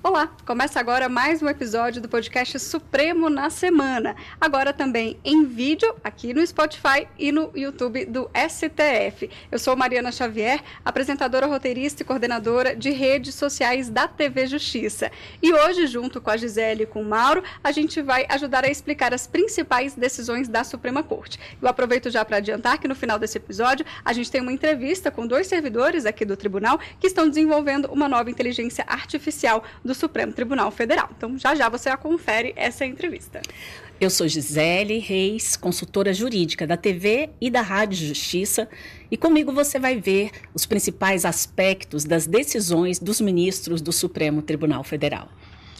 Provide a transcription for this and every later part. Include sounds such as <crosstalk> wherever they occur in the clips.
Olá, começa agora mais um episódio do podcast Supremo na Semana. Agora também em vídeo aqui no Spotify e no YouTube do STF. Eu sou Mariana Xavier, apresentadora, roteirista e coordenadora de redes sociais da TV Justiça. E hoje, junto com a Gisele e com o Mauro, a gente vai ajudar a explicar as principais decisões da Suprema Corte. Eu aproveito já para adiantar que no final desse episódio a gente tem uma entrevista com dois servidores aqui do tribunal que estão desenvolvendo uma nova inteligência artificial do Supremo Tribunal Federal. Então, já já você a confere essa entrevista. Eu sou Gisele Reis, consultora jurídica da TV e da Rádio Justiça, e comigo você vai ver os principais aspectos das decisões dos ministros do Supremo Tribunal Federal.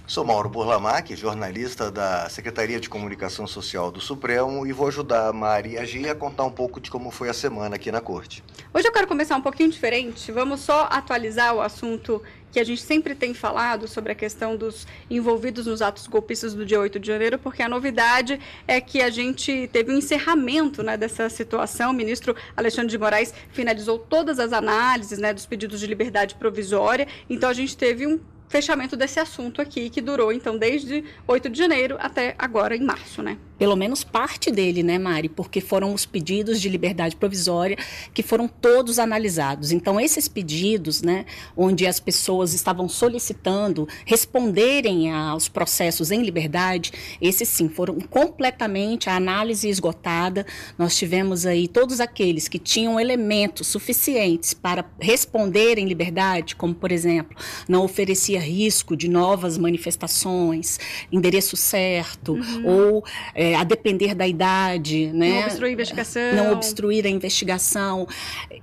Sou Mauro Burlamac, jornalista da Secretaria de Comunicação Social do Supremo e vou ajudar a Mari a Gia a contar um pouco de como foi a semana aqui na Corte. Hoje eu quero começar um pouquinho diferente. Vamos só atualizar o assunto que a gente sempre tem falado sobre a questão dos envolvidos nos atos golpistas do dia 8 de janeiro, porque a novidade é que a gente teve um encerramento né, dessa situação. O ministro Alexandre de Moraes finalizou todas as análises né, dos pedidos de liberdade provisória, então a gente teve um fechamento desse assunto aqui, que durou, então, desde 8 de janeiro até agora, em março, né? Pelo menos parte dele, né, Mari? Porque foram os pedidos de liberdade provisória que foram todos analisados. Então, esses pedidos, né, onde as pessoas estavam solicitando responderem aos processos em liberdade, esses sim foram completamente a análise esgotada. Nós tivemos aí todos aqueles que tinham elementos suficientes para responder em liberdade, como, por exemplo, não oferecia risco de novas manifestações, endereço certo, uhum. ou é, a depender da idade, né? Não obstruir a investigação. Não obstruir a investigação.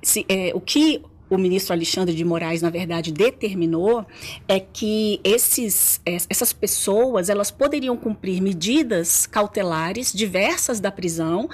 Se, é, o que o ministro Alexandre de Moraes, na verdade, determinou é que esses, essas pessoas elas poderiam cumprir medidas cautelares diversas da prisão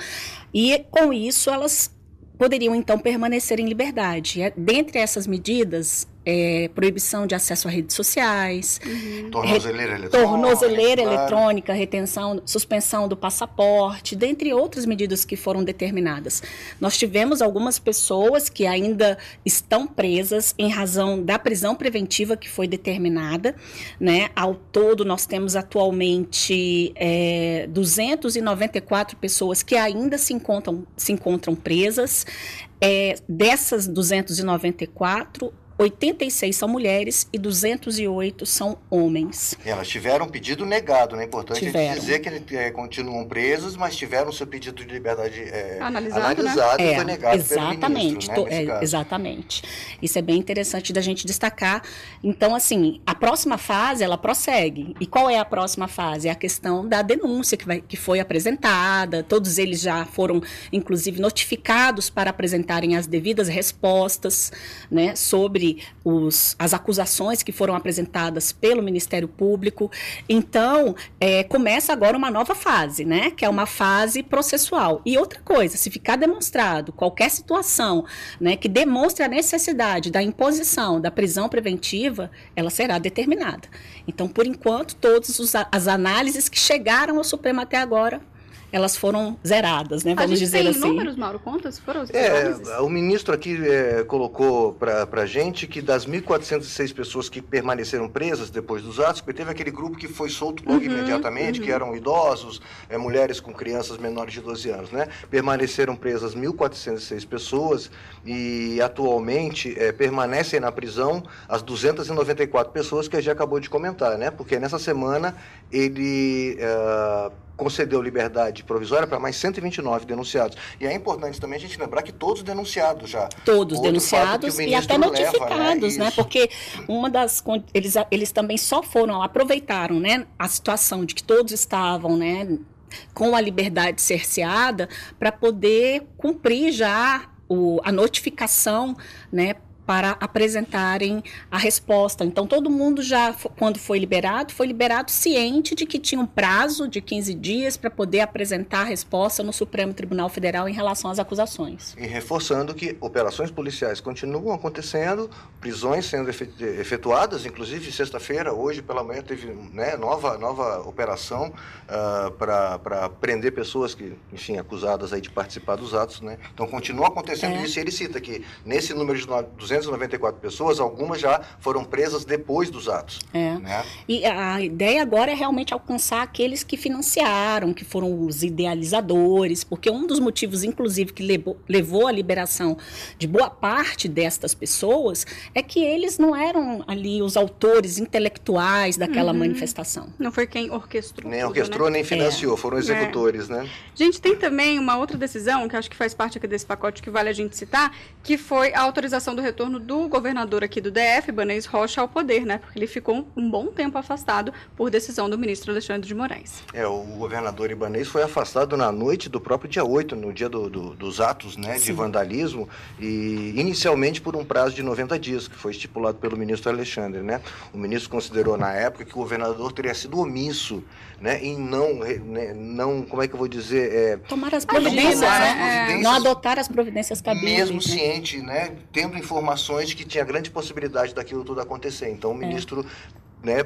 e, com isso, elas poderiam então permanecer em liberdade. É, dentre essas medidas, é, proibição de acesso a redes sociais, uhum. tornozeleira, eletrônica, tornozeleira claro. eletrônica, retenção, suspensão do passaporte, dentre outras medidas que foram determinadas. Nós tivemos algumas pessoas que ainda estão presas em razão da prisão preventiva que foi determinada, né? Ao todo nós temos atualmente é, 294 pessoas que ainda se encontram se encontram presas. É, dessas 294, 86 são mulheres e 208 são homens. Elas tiveram pedido negado, né? É importante tiveram. dizer que é, continuam presos, mas tiveram seu pedido de liberdade é, analisado, analisado né? e foi negado exatamente, pelo ministro, né, é, Exatamente. Isso é bem interessante da gente destacar. Então, assim, a próxima fase, ela prossegue. E qual é a próxima fase? É a questão da denúncia que, vai, que foi apresentada. Todos eles já foram, inclusive, notificados para apresentarem as devidas respostas né, sobre os, as acusações que foram apresentadas pelo Ministério Público. Então, é, começa agora uma nova fase, né? Que é uma fase processual. E outra coisa, se ficar demonstrado qualquer situação né, que demonstre a necessidade da imposição da prisão preventiva, ela será determinada. Então, por enquanto, todas as análises que chegaram ao Supremo até agora elas foram zeradas, né? Vamos dizer tem assim. números, Mauro? Quantas foram? É, o ministro aqui é, colocou para a gente que das 1.406 pessoas que permaneceram presas depois dos atos, porque teve aquele grupo que foi solto logo uhum, imediatamente, uhum. que eram idosos, é, mulheres com crianças menores de 12 anos, né? Permaneceram presas 1.406 pessoas e atualmente é, permanecem na prisão as 294 pessoas que a gente acabou de comentar, né? Porque nessa semana ele uh, concedeu liberdade provisória para mais 129 denunciados. E é importante também a gente lembrar que todos denunciados já. Todos Outro denunciados e até notificados, leva, né? né? Porque uma das eles, eles também só foram aproveitaram, né, a situação de que todos estavam, né, com a liberdade cerceada para poder cumprir já o, a notificação, né, para apresentarem a resposta. Então, todo mundo já, quando foi liberado, foi liberado ciente de que tinha um prazo de 15 dias para poder apresentar a resposta no Supremo Tribunal Federal em relação às acusações. E reforçando que operações policiais continuam acontecendo, prisões sendo efetuadas, inclusive sexta-feira, hoje pela manhã, teve né, nova, nova operação uh, ah, para prender pessoas que, enfim, acusadas aí de participar dos atos. Né? Então, continua acontecendo é. isso e ele cita que nesse número de 294 pessoas, algumas já foram presas depois dos atos. É. Né? E a ideia agora é realmente alcançar aqueles que financiaram, que foram os idealizadores, porque um dos motivos, inclusive, que levou, levou à liberação de boa parte destas pessoas é que eles não eram ali os autores intelectuais daquela uhum. manifestação. Não foi quem orquestrou. Nem tudo, orquestrou, né? nem financiou, é. foram executores, é. né? Gente, tem também uma outra decisão, que acho que faz parte aqui desse pacote que vale a gente citar, que foi a autorização do retorno do governador aqui do DF, Banês Rocha, ao poder, né? Porque ele ficou um bom tempo afastado por decisão do ministro Alexandre de Moraes. É, o governador Ibanês foi afastado na noite do próprio dia 8, no dia do, do, dos atos né, de vandalismo, e inicialmente por um prazo de 90 dias, que foi estipulado pelo ministro Alexandre, né? O ministro considerou na época que o governador teria sido omisso, né, em não, né, não como é que eu vou dizer, é, tomar as providências, tomar né? as providências, não adotar as providências cabíveis, mesmo né? ciente, né, tendo informações de que tinha grande possibilidade daquilo tudo acontecer. Então o é. ministro né,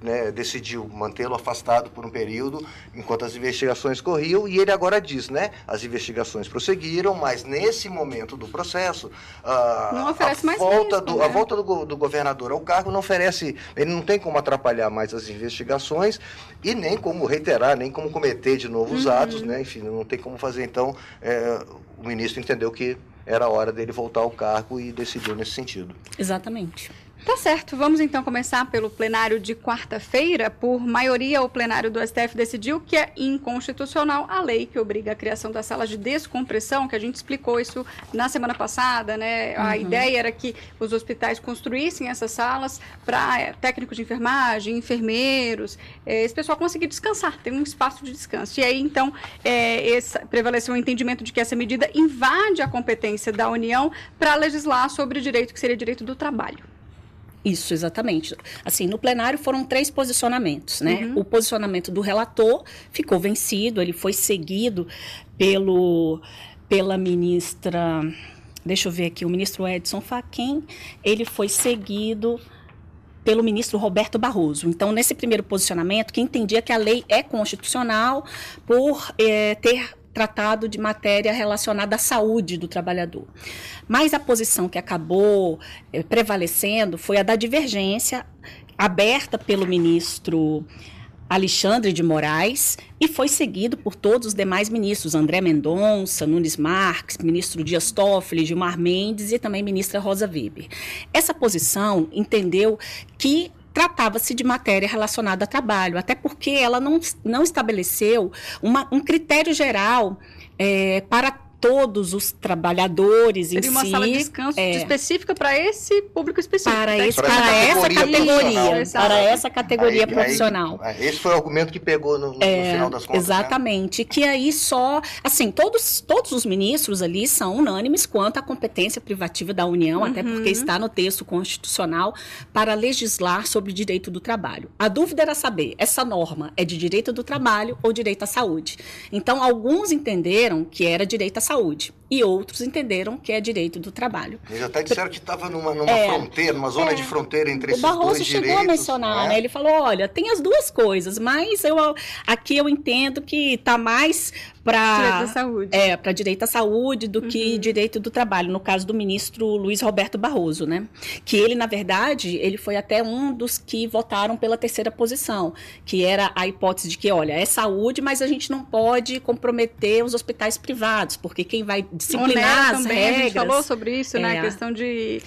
né, decidiu mantê-lo afastado por um período enquanto as investigações corriam e ele agora diz, né, as investigações prosseguiram, mas nesse momento do processo a, a volta, risco, do, né? a volta do, do, governador ao cargo não oferece, ele não tem como atrapalhar mais as investigações e nem como reiterar, nem como cometer de novos uhum. atos, né, enfim, não tem como fazer. Então, é, o ministro entendeu que era hora dele voltar ao cargo e decidiu nesse sentido. Exatamente. Tá certo, vamos então começar pelo plenário de quarta-feira. Por maioria, o plenário do STF decidiu que é inconstitucional a lei que obriga a criação das salas de descompressão, que a gente explicou isso na semana passada, né? A uhum. ideia era que os hospitais construíssem essas salas para é, técnicos de enfermagem, enfermeiros, é, esse pessoal conseguir descansar, ter um espaço de descanso. E aí, então, é, esse, prevaleceu o entendimento de que essa medida invade a competência da União para legislar sobre o direito que seria direito do trabalho. Isso, exatamente. Assim, no plenário foram três posicionamentos, né? Uhum. O posicionamento do relator ficou vencido, ele foi seguido pelo, pela ministra, deixa eu ver aqui, o ministro Edson Fachin, ele foi seguido pelo ministro Roberto Barroso. Então, nesse primeiro posicionamento, que entendia que a lei é constitucional por é, ter tratado de matéria relacionada à saúde do trabalhador. Mas a posição que acabou eh, prevalecendo foi a da divergência aberta pelo ministro Alexandre de Moraes e foi seguido por todos os demais ministros, André Mendonça, Nunes Marques, ministro Dias Toffoli, Gilmar Mendes e também ministra Rosa Weber. Essa posição entendeu que tratava-se de matéria relacionada a trabalho, até porque ela não, não estabeleceu uma, um critério geral é, para todos os trabalhadores Seria em uma si. sala de descanso é, específica para esse público específico. Para, esse, para, para essa categoria. Para essa categoria aí, profissional. Aí, esse foi o argumento que pegou no, no, é, no final das contas. Né? Exatamente. Né? Que aí só. Assim, todos, todos os ministros ali são unânimes quanto à competência privativa da União, uhum. até porque está no texto constitucional, para legislar sobre direito do trabalho. A dúvida era saber: essa norma é de direito do trabalho ou direito à saúde? Então, alguns entenderam que era direito à saúde saúde. E outros entenderam que é direito do trabalho. Eles até disseram que estava numa, numa é, fronteira, numa zona é, de fronteira entre esses dois direitos. O Barroso chegou a mencionar, é? né? Ele falou, olha, tem as duas coisas, mas eu, aqui eu entendo que está mais para direito à saúde, é, para direito à saúde do uhum. que direito do trabalho, no caso do ministro Luiz Roberto Barroso, né? Que ele, na verdade, ele foi até um dos que votaram pela terceira posição, que era a hipótese de que, olha, é saúde, mas a gente não pode comprometer os hospitais privados, porque quem vai disciplinar as também, regras... A gente falou sobre isso, né? é. né? A questão de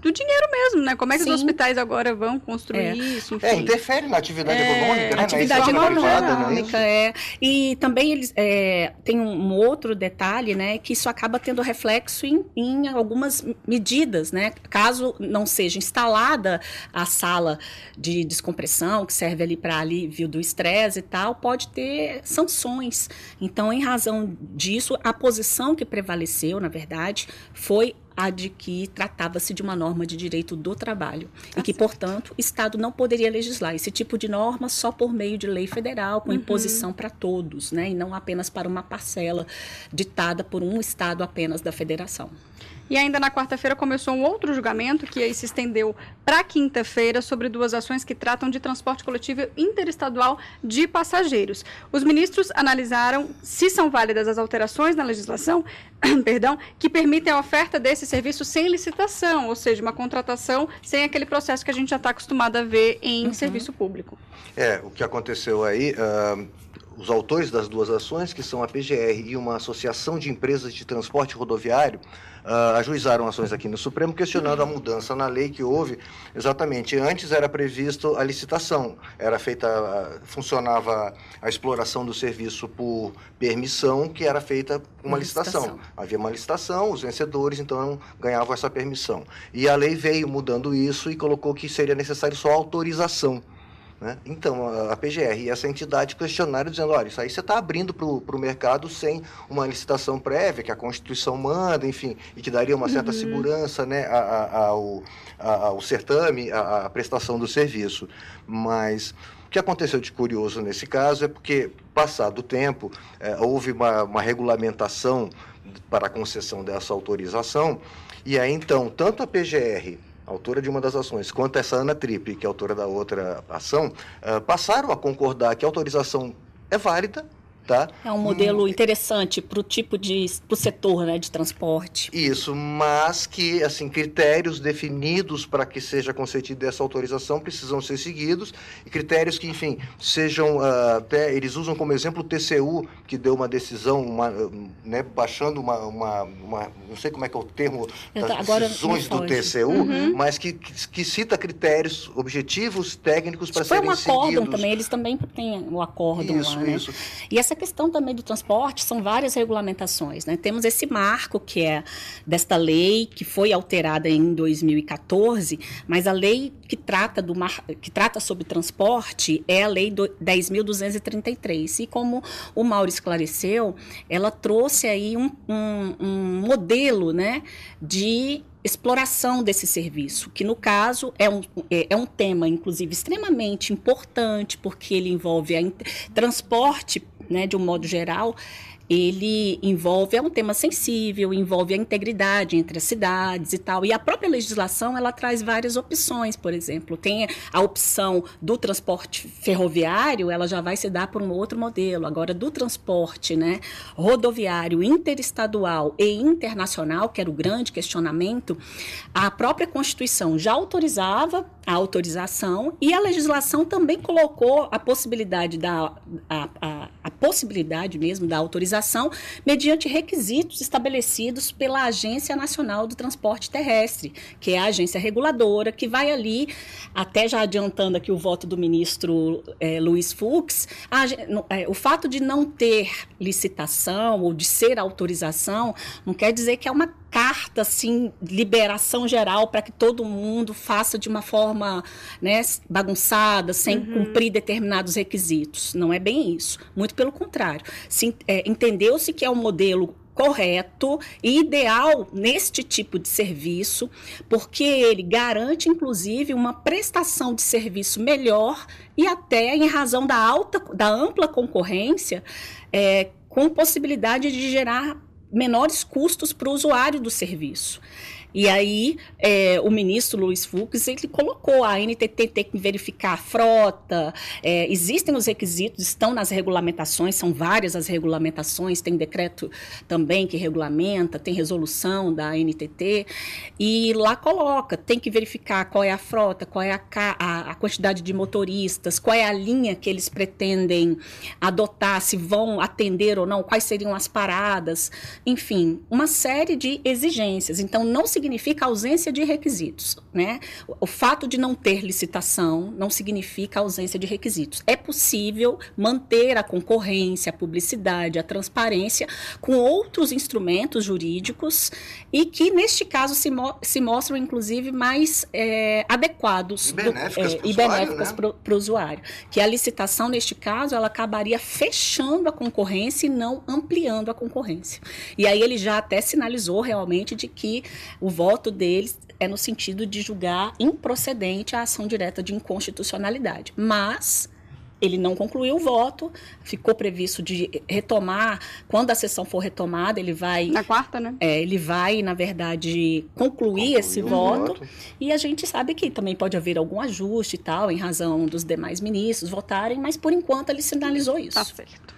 do dinheiro mesmo, né? Como é que Sim. os hospitais agora vão construir é. isso? Enfim. É, interfere na atividade é, econômica, né? Atividade econômica, é, é. E também eles é, tem um outro detalhe, né? Que isso acaba tendo reflexo em, em algumas medidas, né? Caso não seja instalada a sala de descompressão, que serve ali para alívio do estresse e tal, pode ter sanções. Então, em razão disso, a posição que prevaleceu, na verdade, foi a de que tratava-se de uma norma de direito do trabalho tá e que, portanto, o Estado não poderia legislar esse tipo de norma só por meio de lei federal, com uhum. imposição para todos, né, e não apenas para uma parcela ditada por um Estado apenas da federação. E ainda na quarta-feira começou um outro julgamento que aí se estendeu para quinta-feira sobre duas ações que tratam de transporte coletivo interestadual de passageiros. Os ministros analisaram se são válidas as alterações na legislação <clears throat> perdão, que permitem a oferta desse serviço sem licitação, ou seja, uma contratação sem aquele processo que a gente já está acostumado a ver em uhum. serviço público. É, o que aconteceu aí, uh, os autores das duas ações, que são a PGR e uma associação de empresas de transporte rodoviário, uh, ajuizaram ações aqui no Supremo questionando a mudança na lei que houve. Exatamente, antes era previsto a licitação, era feita, funcionava a exploração do serviço por permissão, que era feita uma licitação. licitação. Havia uma licitação, os vencedores então ganhavam essa permissão. E a lei veio mudando isso e colocou que seria necessário só autorização. Né? Então, a PGR e essa entidade questionaram dizendo, olha, isso aí você está abrindo para o mercado sem uma licitação prévia, que a Constituição manda, enfim, e que daria uma certa uhum. segurança né, ao, ao certame, à, prestação do serviço. Mas o que aconteceu de curioso nesse caso é porque, passado o tempo, é, houve uma, uma regulamentação para a concessão dessa autorização, e aí então, tanto a PGR autora de uma das ações, quanto essa Ana Tripe, que é autora da outra ação, uh, passaram a concordar que a autorização é válida, Tá? É um modelo interessante para o tipo de pro setor né, de transporte. Isso, mas que assim critérios definidos para que seja concedida essa autorização precisam ser seguidos e critérios que, enfim, sejam uh, até eles usam como exemplo o TCU que deu uma decisão, uma, né, baixando uma, uma, uma, não sei como é que é o termo das Agora, decisões do TCU, uhum. mas que, que, que, cita critérios objetivos técnicos para serem seguidos. Foi um acórdão também, eles também têm o acórdão isso, lá, né? Isso. E essa essa questão também do transporte são várias regulamentações. Né? Temos esse marco que é desta lei que foi alterada em 2014, mas a lei que trata, do mar, que trata sobre transporte é a lei 10.233. E como o Mauro esclareceu, ela trouxe aí um, um, um modelo né, de exploração desse serviço, que no caso é um, é, é um tema, inclusive, extremamente importante, porque ele envolve a transporte né, de um modo geral, ele envolve, é um tema sensível, envolve a integridade entre as cidades e tal. E a própria legislação, ela traz várias opções, por exemplo. Tem a opção do transporte ferroviário, ela já vai se dar por um outro modelo. Agora, do transporte né, rodoviário interestadual e internacional, que era o grande questionamento, a própria Constituição já autorizava a autorização e a legislação também colocou a possibilidade da a, a, a possibilidade mesmo da autorização mediante requisitos estabelecidos pela Agência Nacional do Transporte Terrestre, que é a agência reguladora, que vai ali, até já adiantando aqui o voto do ministro é, Luiz Fux, a, é, o fato de não ter licitação ou de ser autorização não quer dizer que é uma carta assim liberação geral para que todo mundo faça de uma forma né, bagunçada sem uhum. cumprir determinados requisitos não é bem isso muito pelo contrário é, entendeu-se que é um modelo correto e ideal neste tipo de serviço, porque ele garante, inclusive, uma prestação de serviço melhor e até em razão da alta, da ampla concorrência, é, com possibilidade de gerar menores custos para o usuário do serviço. E aí, é, o ministro Luiz Fux, ele colocou a NTT tem que verificar a frota, é, existem os requisitos, estão nas regulamentações, são várias as regulamentações, tem decreto também que regulamenta, tem resolução da NTT, e lá coloca, tem que verificar qual é a frota, qual é a, a, a quantidade de motoristas, qual é a linha que eles pretendem adotar, se vão atender ou não, quais seriam as paradas, enfim, uma série de exigências. Então, não se significa ausência de requisitos, né? O fato de não ter licitação não significa ausência de requisitos. É possível manter a concorrência, a publicidade, a transparência com outros instrumentos jurídicos e que, neste caso, se, mo se mostram, inclusive, mais é, adequados e benéficas para o né? usuário. Que a licitação, neste caso, ela acabaria fechando a concorrência e não ampliando a concorrência. E aí ele já até sinalizou realmente de que o voto deles é no sentido de julgar improcedente a ação direta de inconstitucionalidade. Mas ele não concluiu o voto, ficou previsto de retomar, quando a sessão for retomada, ele vai... Na quarta, né? É, ele vai, na verdade, concluir esse voto, voto, e a gente sabe que também pode haver algum ajuste e tal, em razão dos demais ministros votarem, mas por enquanto ele sinalizou isso. Tá certo.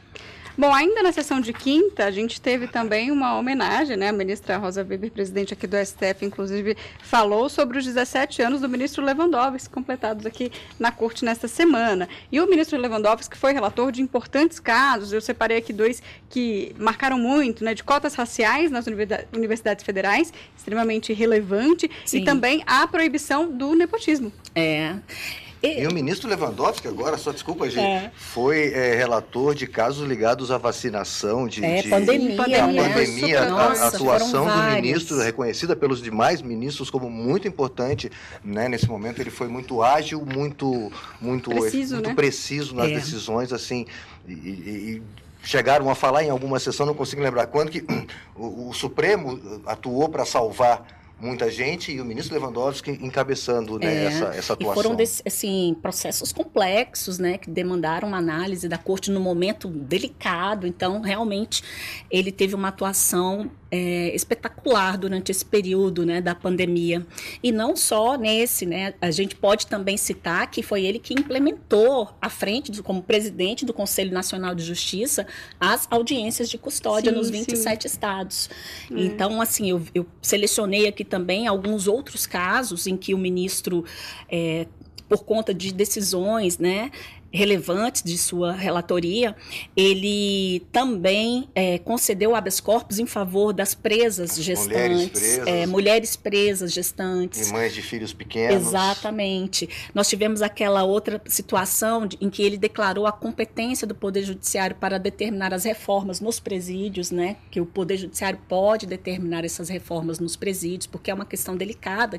Bom, ainda na sessão de quinta, a gente teve também uma homenagem, né? A ministra Rosa Weber, presidente aqui do STF, inclusive, falou sobre os 17 anos do ministro Lewandowski, completados aqui na corte nesta semana. E o ministro Lewandowski foi relator de importantes casos, eu separei aqui dois que marcaram muito, né? De cotas raciais nas universidades federais, extremamente relevante, Sim. e também a proibição do nepotismo. É. E, e o ministro Lewandowski, agora, só desculpa, gente, é. foi é, relator de casos ligados à vacinação, de, é, de pandemia, pandemia, né? pandemia a, Nossa, a, atuação do ministro, reconhecida pelos demais ministros como muito importante, né? Nesse momento ele foi muito ágil, muito, muito preciso, muito né? preciso nas é. decisões, assim, e, e, chegaram a falar em alguma sessão, não consigo lembrar quando, que <clears throat> o, o Supremo atuou para salvar muita gente e o ministro Lewandowski encabeçando né, é, essa, essa atuação. E foram desse, assim, processos complexos, né, que demandaram uma análise da corte no momento delicado. Então, realmente, ele teve uma atuação é, espetacular durante esse período né, da pandemia. E não só nesse, né, a gente pode também citar que foi ele que implementou, à frente, do, como presidente do Conselho Nacional de Justiça, as audiências de custódia sim, nos 27 sim. estados. É. Então, assim, eu, eu selecionei aqui também alguns outros casos em que o ministro é, por conta de decisões, né, relevantes de sua relatoria, ele também é, concedeu habeas corpus em favor das presas gestantes, mulheres presas, é, mulheres presas gestantes. E mães de filhos pequenos. Exatamente. Nós tivemos aquela outra situação de, em que ele declarou a competência do Poder Judiciário para determinar as reformas nos presídios, né? Que o Poder Judiciário pode determinar essas reformas nos presídios, porque é uma questão delicada,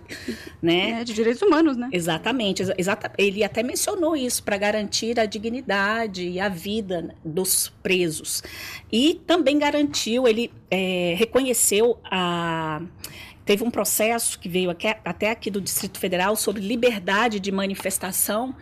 né? É, de direitos humanos, né? Exatamente. Exata, ele até mencionou isso para garantir garantir a dignidade e a vida dos presos. E também garantiu, ele é, reconheceu a teve um processo que veio aqui, até aqui do Distrito Federal sobre liberdade de manifestação,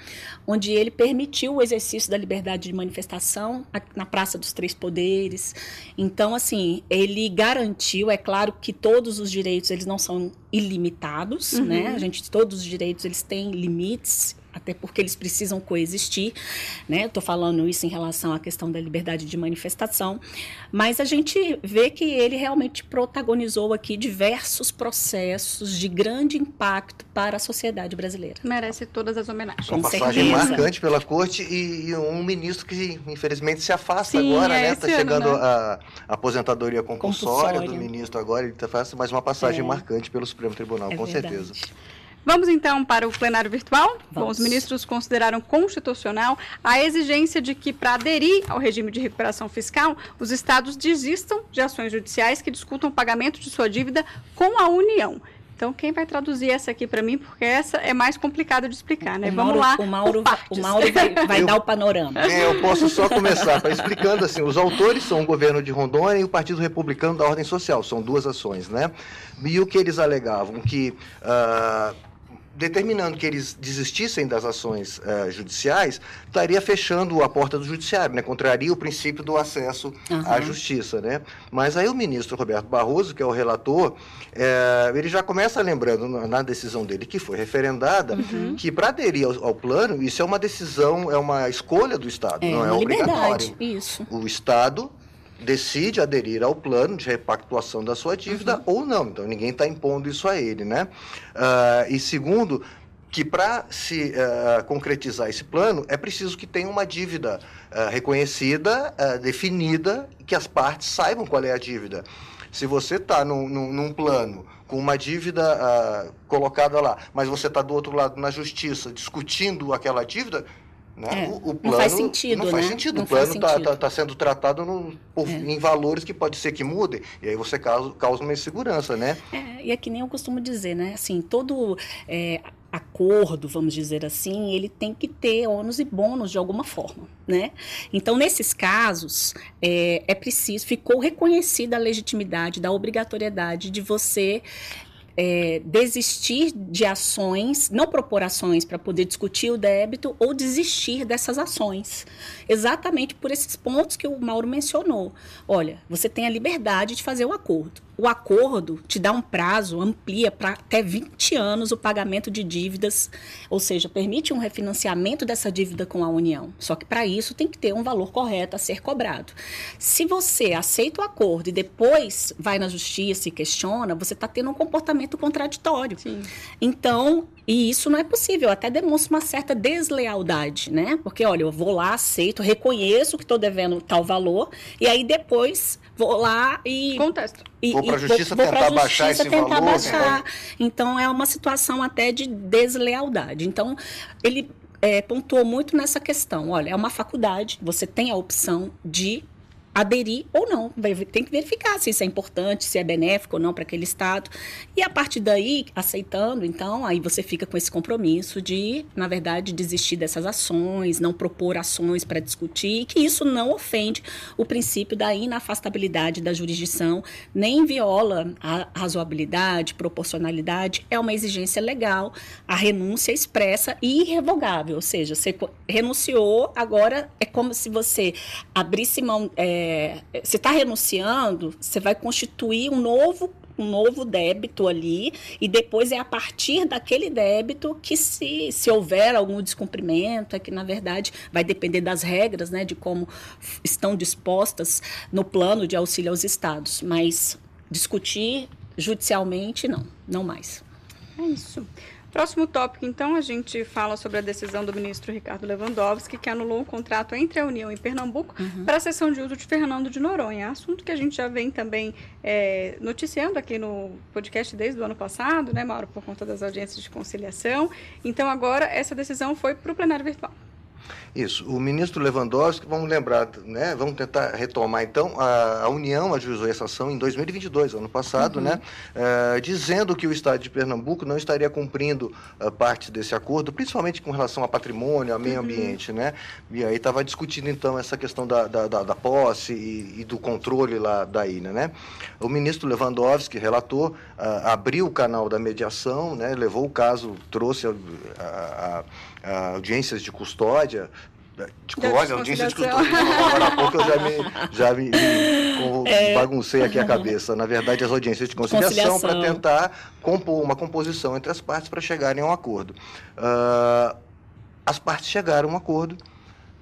onde ele permitiu o exercício da liberdade de manifestação na Praça dos Três Poderes. Então, assim, ele garantiu, é claro que todos os direitos eles não são ilimitados, uhum. né? A gente todos os direitos eles têm limites até porque eles precisam coexistir, né? Estou falando isso em relação à questão da liberdade de manifestação, mas a gente vê que ele realmente protagonizou aqui diversos processos de grande impacto para a sociedade brasileira. Merece todas as homenagens. Uma passagem certeza. marcante pela corte e, e, um ministro que infelizmente se afasta Sim, agora, é né? Está chegando né? a, a, aposentadoria compulsória, compulsória, do ministro agora, ele tá faz mais uma passagem é. marcante pelo Supremo Tribunal, é com verdade. certeza. Vamos então para o plenário virtual. Bom, os ministros consideraram constitucional a exigência de que, para aderir ao regime de recuperação fiscal, os estados desistam de ações judiciais que discutam o pagamento de sua dívida com a União. Então, quem vai traduzir essa aqui para mim? Porque essa é mais complicada de explicar, né? O Vamos Mauro, lá. O Mauro, o Mauro vai, <laughs> vai eu, dar o panorama. É, eu posso só começar tá explicando assim: os autores são o governo de Rondônia e o Partido Republicano da Ordem Social. São duas ações, né? E o que eles alegavam? Que. Uh, determinando que eles desistissem das ações uh, judiciais, estaria fechando a porta do judiciário, né? contraria o princípio do acesso uhum. à justiça. Né? Mas aí o ministro Roberto Barroso, que é o relator, é, ele já começa lembrando na decisão dele, que foi referendada, uhum. que para aderir ao, ao, plano, isso é uma decisão, é uma escolha do Estado, é, não é obrigatório. Isso. O Estado decide aderir ao plano de repactuação da sua dívida uhum. ou não. Então, ninguém está impondo isso a ele, né? Uh, e segundo, que para se uh, concretizar esse plano, é preciso que tenha uma dívida uh, reconhecida, definida, e que as partes saibam qual é a dívida. Se você está num, num, num, plano com uma dívida colocada lá, mas você está do outro lado na justiça discutindo aquela dívida, né? É, o, o, plano, não faz sentido, não faz né? sentido. Não o plano está tá, tá sendo tratado no, por, é. em valores que pode ser que mudem, e aí você causa, causa uma insegurança, né? É, e é que nem eu costumo dizer, né? Assim, todo é, acordo, vamos dizer assim, ele tem que ter ônus e bônus de alguma forma, né? Então, nesses casos, é, é preciso, ficou reconhecida a legitimidade da obrigatoriedade de você é, desistir de ações, não propor ações para poder discutir o débito ou desistir dessas ações. Exatamente por esses pontos que o Mauro mencionou. Olha, você tem a liberdade de fazer o acordo. O acordo te dá um prazo, amplia para até 20 anos o pagamento de dívidas, ou seja, permite um refinanciamento dessa dívida com a União. Só que para isso tem que ter um valor correto a ser cobrado. Se você aceita o acordo e depois vai na justiça e questiona, você está tendo um comportamento contraditório. Sim. Então, e isso não é possível, até demonstra uma certa deslealdade, né? Porque, olha, eu vou lá, aceito, reconheço que estou devendo tal valor, e aí depois vou lá e. Contesto. E, para a justiça vou, tentar baixar esse tentar valor. Baixar. Né? Então, é uma situação até de deslealdade. Então, ele é, pontuou muito nessa questão. Olha, é uma faculdade, você tem a opção de aderir ou não. Tem que verificar se isso é importante, se é benéfico ou não para aquele Estado. E a partir daí, aceitando, então, aí você fica com esse compromisso de, na verdade, desistir dessas ações, não propor ações para discutir, que isso não ofende o princípio da inafastabilidade da jurisdição, nem viola a razoabilidade, proporcionalidade. É uma exigência legal, a renúncia expressa e irrevogável, ou seja, você renunciou, agora é como se você abrisse mão. É, é, você está renunciando, você vai constituir um novo um novo débito ali e depois é a partir daquele débito que se, se houver algum descumprimento é que na verdade vai depender das regras né de como estão dispostas no plano de auxílio aos estados. Mas discutir judicialmente não. Não mais. É isso Próximo tópico, então, a gente fala sobre a decisão do ministro Ricardo Lewandowski, que anulou o contrato entre a União e Pernambuco uhum. para a sessão de uso de Fernando de Noronha. Assunto que a gente já vem também é, noticiando aqui no podcast desde o ano passado, né, Mauro, por conta das audiências de conciliação. Então, agora, essa decisão foi para o plenário virtual. Isso. O ministro Lewandowski, vamos lembrar, né? Vamos tentar retomar então. A, a União ajuizou essa ação em 2022, ano passado, uhum. né? Uh, dizendo que o Estado de Pernambuco não estaria cumprindo uh, parte desse acordo, principalmente com relação a patrimônio, a meio uhum. ambiente, né? E aí estava discutindo então essa questão da, da, da, da posse e, e, do controle lá da ilha, né? O ministro Lewandowski, relator, uh, abriu o canal da mediação, né? Levou o caso, trouxe a, a, a audiências de custódia de olha, audiência de cultura. Agora há pouco eu já me, já me, me <laughs> é. baguncei aqui a cabeça. Na verdade, as audiências de conciliação, para tentar compor uma composição entre as partes para chegarem a um acordo. Uh, as partes chegaram a um acordo.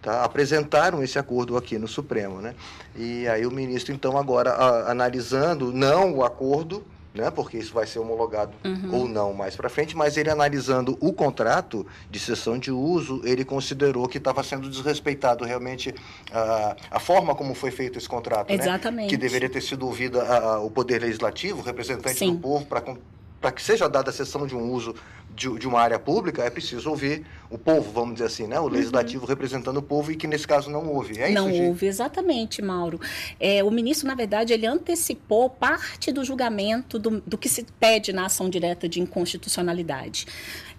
Tá? apresentaram esse acordo aqui no Supremo, né? E aí o ministro então agora a, analisando não o acordo, né, porque isso vai ser homologado uhum. ou não mais para frente, mas ele analisando o contrato de cessão de uso, ele considerou que estava sendo desrespeitado realmente a, a forma como foi feito esse contrato. Né? Exatamente. Né? Que deveria ter sido ouvido o Poder Legislativo, representante Sim. do povo, para que seja dada a cessão de um uso de, de, uma área pública, é preciso ouvir o povo, vamos dizer assim, né? o legislativo uhum. representando o povo e que nesse caso não houve. É não isso, houve, exatamente, Mauro. É, o ministro, na verdade, ele antecipou parte do julgamento do, do que se pede na ação direta de inconstitucionalidade.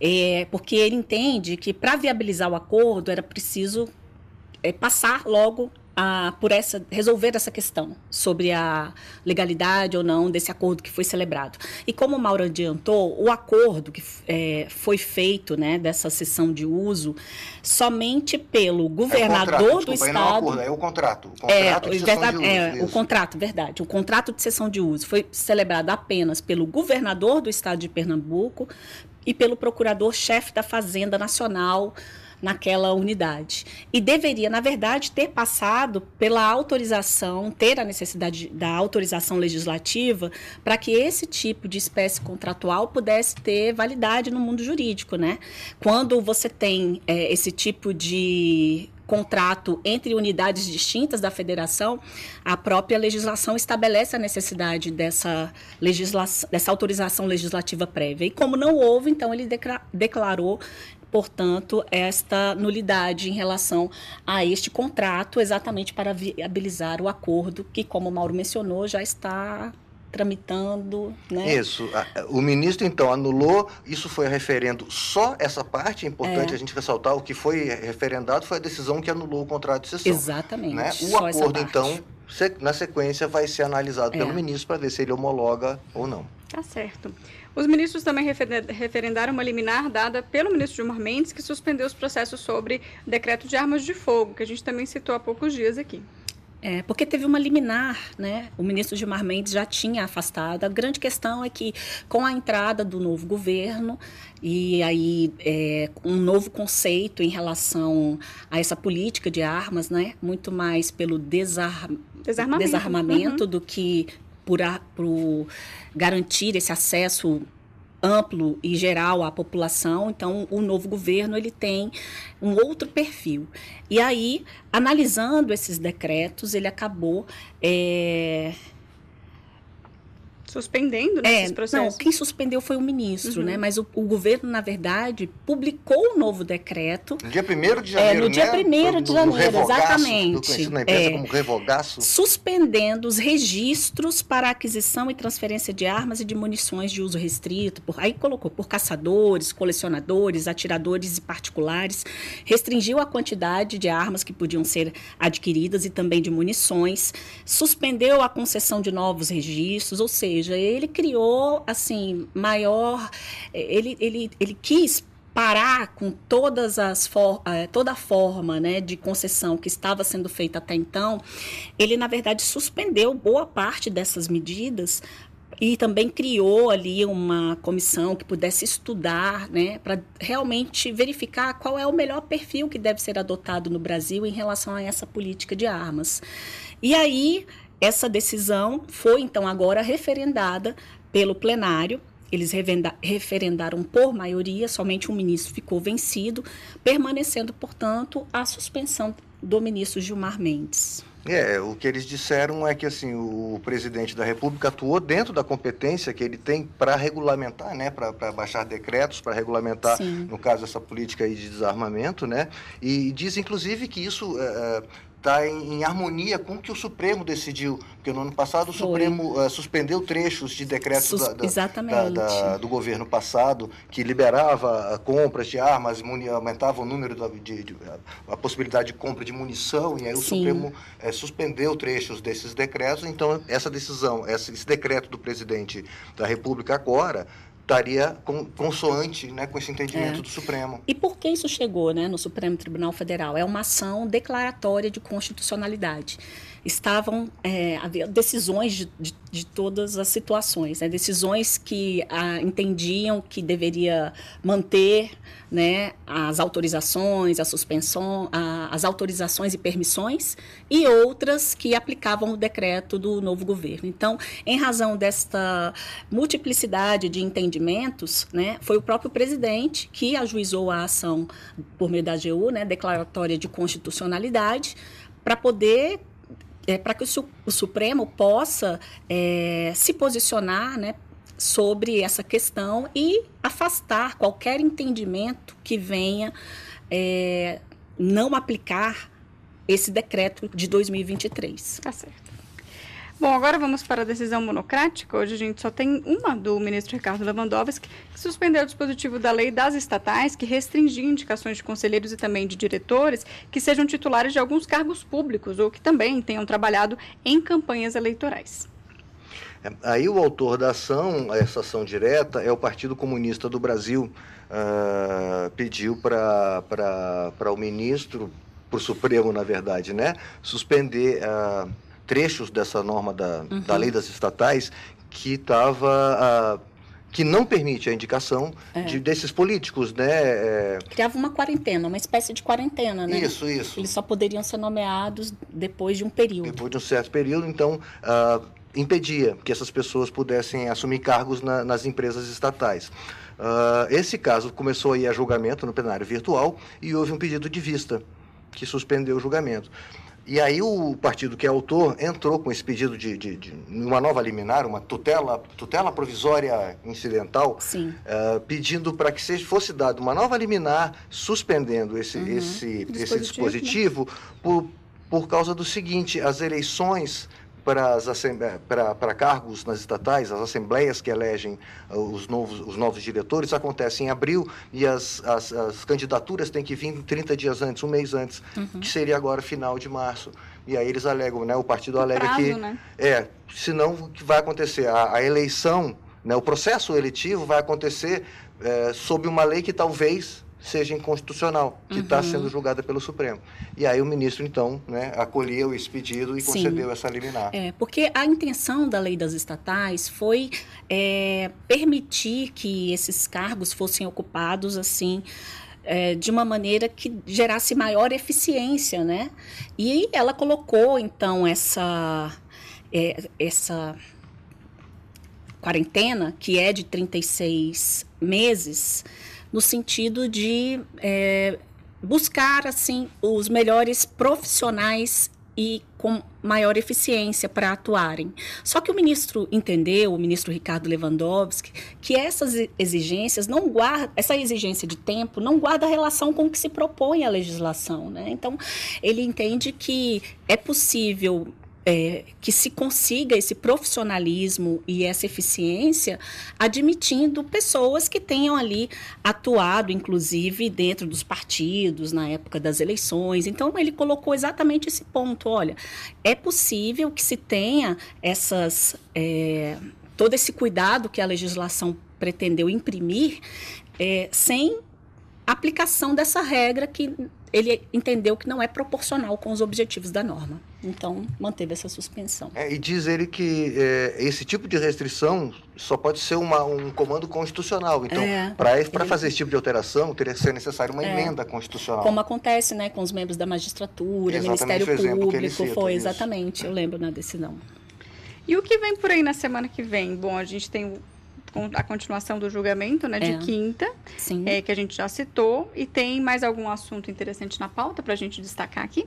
É, porque ele entende que para viabilizar o acordo era preciso é, passar logo a, por essa resolver essa questão sobre a legalidade ou não desse acordo que foi celebrado. E como o Mauro adiantou, o acordo que é, foi feito, né, dessa sessão de uso, somente pelo governador é contrato, do desculpa, estado. Não é, acordo, é o contrato. O contrato é, de verdade, de é, uso, o contrato, verdade. O contrato de sessão de uso foi celebrado apenas pelo governador do estado de Pernambuco e pelo procurador-chefe da Fazenda Nacional naquela unidade. E deveria, na verdade, ter passado pela autorização, ter a necessidade da autorização legislativa para que esse tipo de espécie contratual pudesse ter validade no mundo jurídico, né? Quando você tem é, esse tipo de contrato entre unidades distintas da federação, a própria legislação estabelece a necessidade dessa, legislação, dessa autorização legislativa prévia. E como não houve, então ele declarou portanto, esta nulidade em relação a este contrato, exatamente para viabilizar o acordo que, como o Mauro mencionou, já está tramitando, né? Isso. O ministro, então, anulou, isso foi referendo só essa parte, é importante é. a gente ressaltar, o que foi referendado foi a decisão que anulou o contrato de sessão. Exatamente. Né? O acordo, então, na sequência vai ser analisado é. pelo ministro para ver se ele homologa ou não. Tá certo. Os ministros também referendaram uma liminar dada pelo ministro Gilmar Mendes, que suspendeu os processos sobre decreto de armas de fogo, que a gente também citou há poucos dias aqui. É, porque teve uma liminar, né? O ministro Gilmar Mendes já tinha afastado. A grande questão é que, com a entrada do novo governo e aí é, um novo conceito em relação a essa política de armas, né? Muito mais pelo desar... desarmamento, desarmamento uhum. do que por, a, por garantir esse acesso amplo e geral à população. Então, o novo governo ele tem um outro perfil. E aí, analisando esses decretos, ele acabou é, Suspendendo né, é, esses processos? Não, quem suspendeu foi o ministro, uhum. né? Mas o, o, governo, na verdade, publicou o um novo decreto. No dia 1 de janeiro, é, no dia 1 né? de janeiro, exatamente. na imprensa é, como revogaço. Suspendendo os registros para aquisição e transferência de armas e de munições de uso restrito. Por, aí colocou por caçadores, colecionadores, atiradores e particulares. Restringiu a quantidade de armas que podiam ser adquiridas e também de munições. Suspendeu a concessão de novos registros, ou seja, ele criou assim maior, ele, ele, ele quis parar com todas as for, eh, toda a forma né, de concessão que estava sendo feita até então, ele na verdade suspendeu boa parte dessas medidas e também criou ali uma comissão que pudesse estudar, né, para realmente verificar qual é o melhor perfil que deve ser adotado no Brasil em relação a essa política de armas. E aí essa decisão foi, então, agora referendada pelo plenário. Eles referendaram por maioria, somente um ministro ficou vencido, permanecendo, portanto, a suspensão do ministro Gilmar Mendes. É, o que eles disseram é que assim o presidente da República atuou dentro da competência que ele tem para regulamentar, né, para baixar decretos, para regulamentar, Sim. no caso essa política aí de desarmamento, né, e diz inclusive que isso é, está em, em, harmonia com o que o Supremo decidiu. Porque no ano passado Foi. o Supremo uh, suspendeu trechos de decretos Sus da, da, da, do governo passado que liberava uh, compras de armas, aumentava o número de, de, a possibilidade de compra de munição, e aí o Sim. Supremo uh, suspendeu trechos desses decretos. Então, essa decisão, esse decreto do presidente da República agora estaria consoante né, com esse entendimento é. do Supremo. E por que isso chegou né, no Supremo Tribunal Federal? É uma ação declaratória de constitucionalidade estavam é, havia decisões de, de, de, todas as situações, né? decisões que ah, entendiam que deveria manter né, as autorizações, a suspensão, a, as autorizações e permissões, e outras que aplicavam o decreto do novo governo. Então, em razão desta multiplicidade de entendimentos, né, foi o próprio presidente que ajuizou a ação por meio da AGU, né, declaratória de constitucionalidade, para poder é, para que o, o, Supremo possa é, se posicionar né, sobre essa questão e afastar qualquer entendimento que venha é, não aplicar esse decreto de 2023. Tá certo. Bom, agora vamos para a decisão monocrática. Hoje a gente só tem uma do ministro Ricardo Lewandowski, que suspendeu o dispositivo da lei das estatais que restringia indicações de conselheiros e também de diretores que sejam titulares de alguns cargos públicos ou que também tenham trabalhado em campanhas eleitorais. É, aí o autor da ação, essa ação direta, é o Partido Comunista do Brasil. Uh, pediu para o ministro, para o Supremo, na verdade, né, suspender uh, trechos dessa norma da, uhum. da lei das estatais que estava. Uh, que não permite a indicação é. de, desses políticos, né? É... Criava uma quarentena, uma espécie de quarentena, né? Isso, isso. Eles só poderiam ser nomeados depois de um período. Depois de um certo período, então uh, impedia que essas pessoas pudessem assumir cargos na, nas empresas estatais. Uh, esse caso começou aí a julgamento no plenário virtual e houve um pedido de vista que suspendeu o julgamento. E aí o partido que é autor entrou com esse pedido de, de, de uma nova liminar, uma tutela, tutela provisória incidental, uh, pedindo para que seja, fosse dada uma nova liminar suspendendo esse, uhum. esse, dispositivo, esse dispositivo né? por, por causa do seguinte, as eleições para, as para, para cargos nas estatais, as assembleias que elegem uh, os novos, os novos diretores acontecem em abril e as, as, as candidaturas têm que vir 30 dias antes, um mês antes, uhum. que seria agora final de março. E aí eles alegam, né? O partido alega prazo, que né? é, senão o que vai acontecer? A, a eleição, né, o processo eletivo vai acontecer é, sob uma lei que talvez seja inconstitucional, que está Uhum. sendo julgada pelo Supremo. E aí o ministro, então, né, acolheu esse pedido e Sim. concedeu essa liminar. É, porque a intenção da lei das estatais foi é, permitir que esses cargos fossem ocupados assim é, de uma maneira que gerasse maior eficiência, né? E ela colocou então essa é, essa quarentena que é de 36 meses no sentido de é, buscar assim os melhores profissionais e com maior eficiência para atuarem. Só que o ministro entendeu, o ministro Ricardo Lewandowski, que essas exigências não guarda, essa exigência de tempo não guarda relação com o que se propõe a legislação, né? Então, ele entende que é possível é, que se consiga esse profissionalismo e essa eficiência, admitindo pessoas que tenham ali atuado, inclusive, dentro dos partidos, na época das eleições. Então, ele colocou exatamente esse ponto: olha, é possível que se tenha essas. é, todo esse cuidado que a legislação pretendeu imprimir, é, sem aplicação dessa regra que ele entendeu que não é proporcional com os objetivos da norma. Então, manteve essa suspensão. É, e diz ele que é, esse tipo de restrição só pode ser uma- um comando constitucional. Então, É. para Ele- fazer esse tipo de alteração, teria que ser necessária uma É. emenda constitucional. Como acontece né, com os membros da magistratura, Exatamente Ministério Público, cita, foi isso. exatamente, eu lembro na decisão. E o que vem por aí na semana que vem? Bom, a gente tem a continuação do julgamento, né, de É. quinta, Sim. é, que a gente já citou. E tem mais algum assunto interessante na pauta para a gente destacar aqui?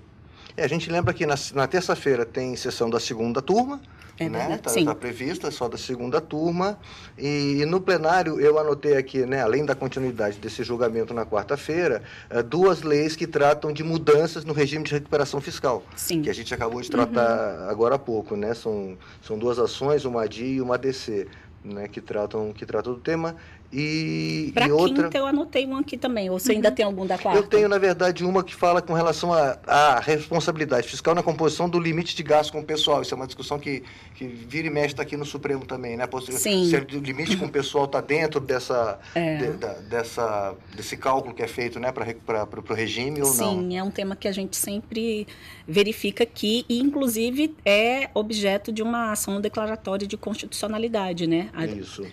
É, a gente lembra que na, na terça-feira tem sessão da segunda turma, É né? Está sim. prevista só da segunda turma. E, no plenário eu anotei aqui, né, além da continuidade desse julgamento na quarta-feira, eh, duas leis que tratam de mudanças no regime de recuperação fiscal. Sim. que a gente acabou de tratar agora há pouco, né? São, são duas ações, uma ADI e uma ADC, né? Que tratam, que tratam do tema. E, Para e outra... quinta eu anotei um aqui também. Ou você ainda tem algum da quarta? Eu tenho, na verdade, uma que fala com relação à responsabilidade fiscal na composição do limite de gasto com o pessoal. Isso é uma discussão que, que vira e mexe está aqui no Supremo também, né? Sim. se o limite com o pessoal está dentro dessa, É. de- da- dessa, desse cálculo que é feito né, para o regime ou não. Sim, é um tema que a gente sempre verifica aqui e, inclusive, é objeto de uma ação declaratória de constitucionalidade, né? A Isso.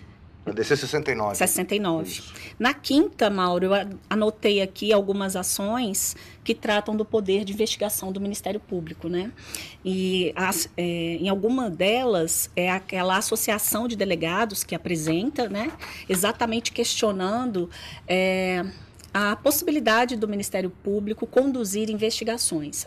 A DC 69. 69. Isso. Na quinta, Mauro, eu anotei aqui algumas ações que tratam do poder de investigação do Ministério Público, né? E as- é, em alguma delas é aquela associação de delegados que apresenta, né? Exatamente questionando é, a possibilidade do Ministério Público conduzir investigações.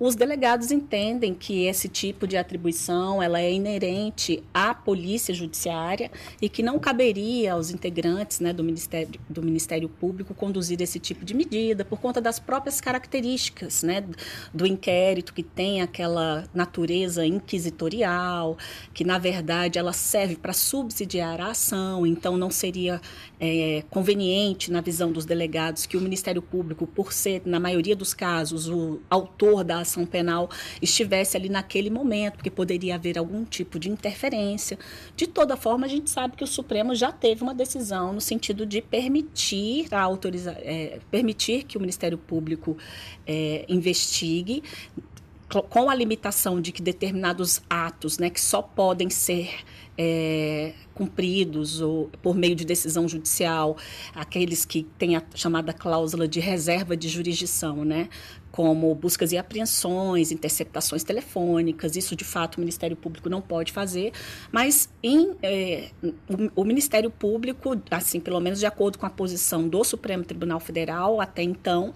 Os delegados entendem que esse tipo de atribuição ela é inerente à polícia judiciária e que não caberia aos integrantes né, do, Ministério, do Ministério Público conduzir esse tipo de medida por conta das próprias características né, do inquérito que tem aquela natureza inquisitorial, que na verdade ela serve para subsidiar a ação, então não seria é, conveniente na visão dos delegados que o Ministério Público, por ser na maioria dos casos o autor da ação penal, estivesse ali naquele momento, porque poderia haver algum tipo de interferência. De toda forma, a gente sabe que o Supremo já teve uma decisão no sentido de permitir a autoriza é, permitir que o Ministério Público é, investigue com a limitação de que determinados atos, né, que só podem ser é, cumpridos ou por meio de decisão judicial, aqueles que têm a chamada cláusula de reserva de jurisdição, né, como buscas e apreensões, interceptações telefônicas, isso de fato o Ministério Público não pode fazer, mas em, é, o, o Ministério Público, assim, pelo menos de acordo com a posição do Supremo Tribunal Federal até então,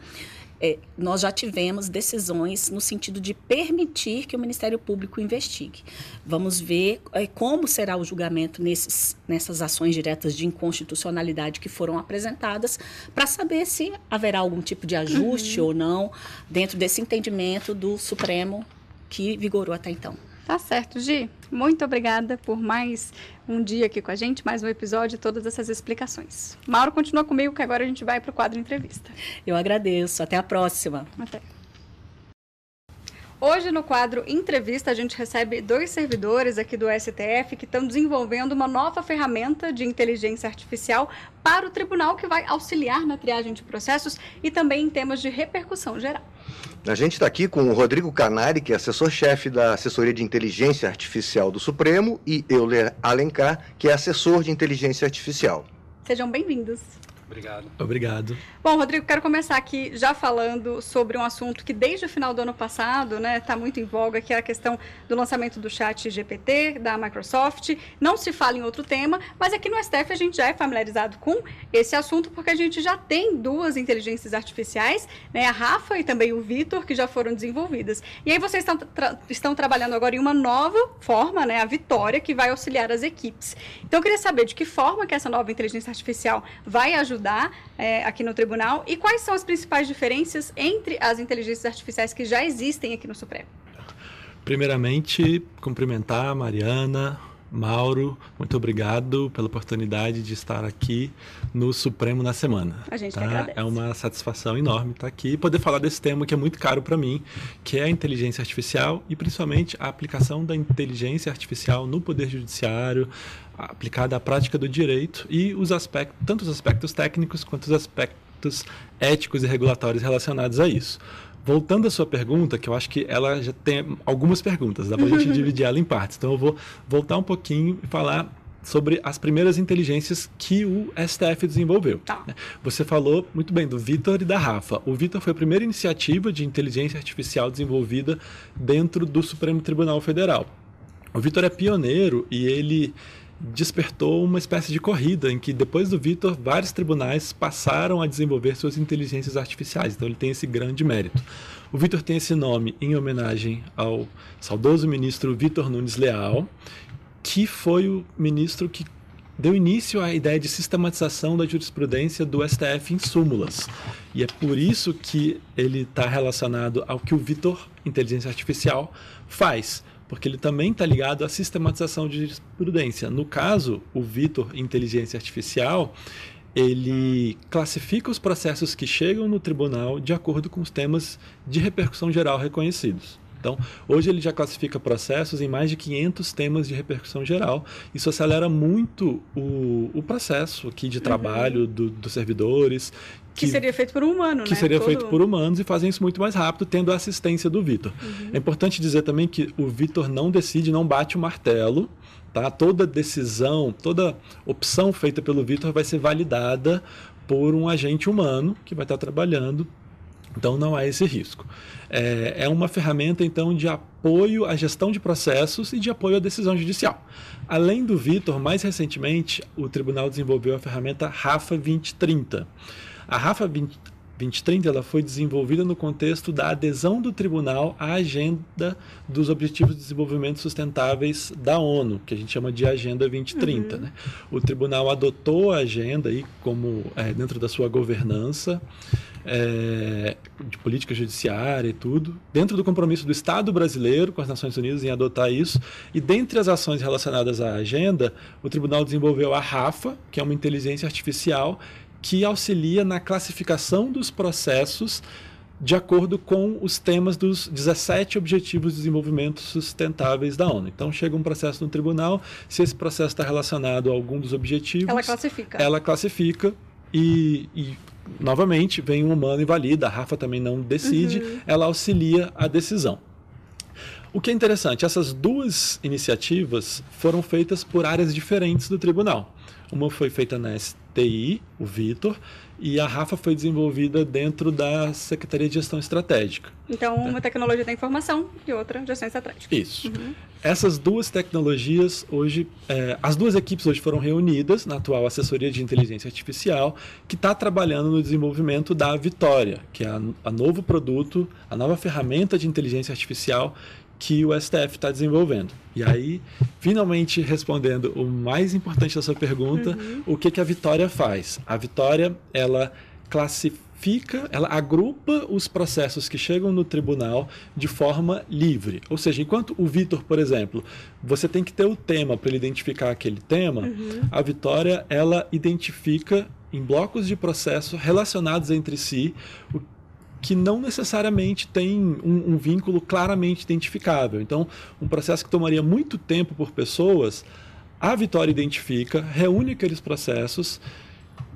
é, nós já tivemos decisões no sentido de permitir que o Ministério Público investigue. Vamos ver é, como será o julgamento nesses, nessas ações diretas de inconstitucionalidade que foram apresentadas, para saber se haverá algum tipo de ajuste ou não dentro desse entendimento do Supremo que vigorou até então. Tá certo, Gi. Muito obrigada por mais um dia aqui com a gente, mais um episódio e todas essas explicações. Mauro continua comigo, que agora a gente vai para o quadro entrevista. Eu agradeço. Até a próxima. Até. Hoje, no quadro Entrevista, a gente recebe dois servidores aqui do STF que estão desenvolvendo uma nova ferramenta de inteligência artificial para o tribunal que vai auxiliar na triagem de processos e também em temas de repercussão geral. A gente está aqui com o Rodrigo Canari, que é assessor-chefe da Assessoria de Inteligência Artificial do Supremo, e Euler Alencar, que é assessor de Inteligência Artificial. Sejam bem-vindos. Obrigado. Obrigado. Bom, Rodrigo, quero começar aqui já falando sobre um assunto que desde o final do ano passado, né, está muito em voga, que é a questão do lançamento do chat GPT da Microsoft. Não se fala em outro tema, mas aqui no STF a gente já é familiarizado com esse assunto porque a gente já tem duas inteligências artificiais, né, a Rafa e também o Vitor, que já foram desenvolvidas. E aí vocês estão, tra estão trabalhando agora em uma nova forma, né, a Vitória, que vai auxiliar as equipes. Então eu queria saber de que forma que essa nova inteligência artificial vai ajudar é, aqui no tribunal e quais são as principais diferenças entre as inteligências artificiais que já existem aqui no Supremo? Primeiramente, cumprimentar a Mariana, Mauro, muito obrigado pela oportunidade de estar aqui no Supremo na semana. A gente tá? agradece. É uma satisfação enorme estar aqui e poder falar desse tema que é muito caro para mim, que é a inteligência artificial e principalmente a aplicação da inteligência artificial no Poder Judiciário, aplicada à prática do direito e os aspectos, tanto os aspectos técnicos quanto os aspectos aspectos éticos e regulatórios relacionados a isso. Voltando à sua pergunta, que eu acho que ela já tem algumas perguntas, dá para a gente <laughs> dividir ela em partes. Então eu vou voltar um pouquinho e falar sobre as primeiras inteligências que o STF desenvolveu. Tá. Você falou muito bem do Vitor e da Rafa. O Vitor foi a primeira iniciativa de inteligência artificial desenvolvida dentro do Supremo Tribunal Federal. O Vitor é pioneiro e ele despertou uma espécie de corrida em que depois do Vitor vários tribunais passaram a desenvolver suas inteligências artificiais. Então ele tem esse grande mérito. O Vitor tem esse nome em homenagem ao saudoso ministro Vitor Nunes Leal, que foi o ministro que deu início à ideia de sistematização da jurisprudência do STF em súmulas. E é por isso que ele está relacionado ao que o Vitor, inteligência artificial, faz porque ele também está ligado à sistematização de jurisprudência. No caso, o Vitor Inteligência Artificial, ele classifica os processos que chegam no tribunal de acordo com os temas de repercussão geral reconhecidos. Então, hoje ele já classifica processos em mais de 500 temas de repercussão geral. Isso acelera muito o, o processo aqui de uhum. trabalho uhum. do, dos servidores. Que, que, seria feito por um humano, que né? Que seria Todo... feito por humanos e fazem isso muito mais rápido, tendo a assistência do Vitor. Uhum. É importante dizer também que o Vitor não decide, não bate o martelo. Tá? Toda decisão, toda opção feita pelo Vitor vai ser validada por um agente humano que vai estar trabalhando então não há esse risco. É, é, uma ferramenta então de apoio à gestão de processos e de apoio à decisão judicial. Além do Vitor, mais recentemente o tribunal desenvolveu a ferramenta Rafa 2030. A Rafa 20, 2030 ela foi desenvolvida no contexto da adesão do tribunal à agenda dos Objetivos de Desenvolvimento Sustentáveis da ONU, que a gente chama de Agenda 2030. Uhum. Né? O tribunal adotou a agenda aí como é, dentro da sua governança é, de política judiciária e tudo, dentro do compromisso do Estado brasileiro com as Nações Unidas em adotar isso. E dentre as ações relacionadas à agenda, o tribunal desenvolveu a RAFA, que é uma inteligência artificial que auxilia na classificação dos processos de acordo com os temas dos 17 Objetivos de Desenvolvimento Sustentáveis da ONU. Então, chega um processo no tribunal, se esse processo está relacionado a algum dos objetivos... Ela classifica. Ela classifica e, e novamente, vem um humano e valida. A Rafa também não decide, uhum. ela auxilia a decisão. O que é interessante, essas duas iniciativas foram feitas por áreas diferentes do tribunal. Uma foi feita na TI, o Vitor, e a Rafa foi desenvolvida dentro da Secretaria de Gestão Estratégica. Então, uma tecnologia da informação e outra gestão estratégica. Isso. Uhum. Essas duas tecnologias, hoje, é, as duas equipes hoje foram reunidas na atual Assessoria de Inteligência Artificial, que está trabalhando no desenvolvimento da Vitória, que é a, a novo produto, a nova ferramenta de inteligência artificial que o STF está desenvolvendo. E aí, finalmente respondendo o mais importante da sua pergunta, uhum. o que, que a Vitória faz? A Vitória, ela classifica, ela agrupa os processos que chegam no tribunal de forma livre. Ou seja, enquanto o Vitor, por exemplo, você tem que ter o tema para ele identificar aquele tema, uhum. a Vitória, ela identifica em blocos de processo relacionados entre si que não necessariamente tem um, um vínculo claramente identificável. Então, um processo que tomaria muito tempo por pessoas, a Vitória identifica, reúne aqueles processos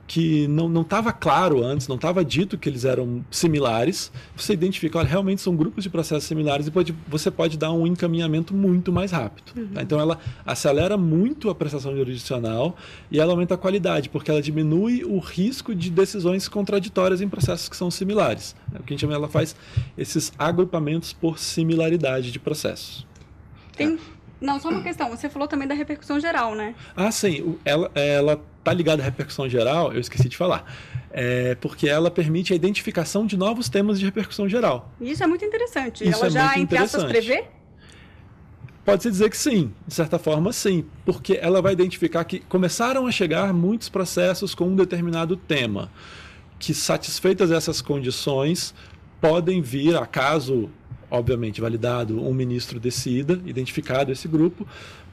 que não estava claro antes, não estava dito que eles eram similares, você identifica, olha, realmente são grupos de processos similares e pode, você pode dar um encaminhamento muito mais rápido. Uhum. Tá? Então ela acelera muito a prestação jurisdicional e ela aumenta a qualidade, porque ela diminui o risco de decisões contraditórias em processos que são similares. É o que a gente chama, ela faz esses agrupamentos por similaridade de processos. Tem, não, só uma questão. Você falou também da repercussão geral, né? Ah, sim. Ela, ela tá ligada à repercussão geral, eu esqueci de falar. É porque ela permite a identificação de novos temas de repercussão geral. Isso é muito interessante. Isso ela é já, entre aspas, prevê? Pode-se dizer que sim, de certa forma sim, porque ela vai identificar que começaram a chegar muitos processos com um determinado tema, que satisfeitas essas condições podem vir, acaso obviamente validado, um ministro decida, identificado esse grupo,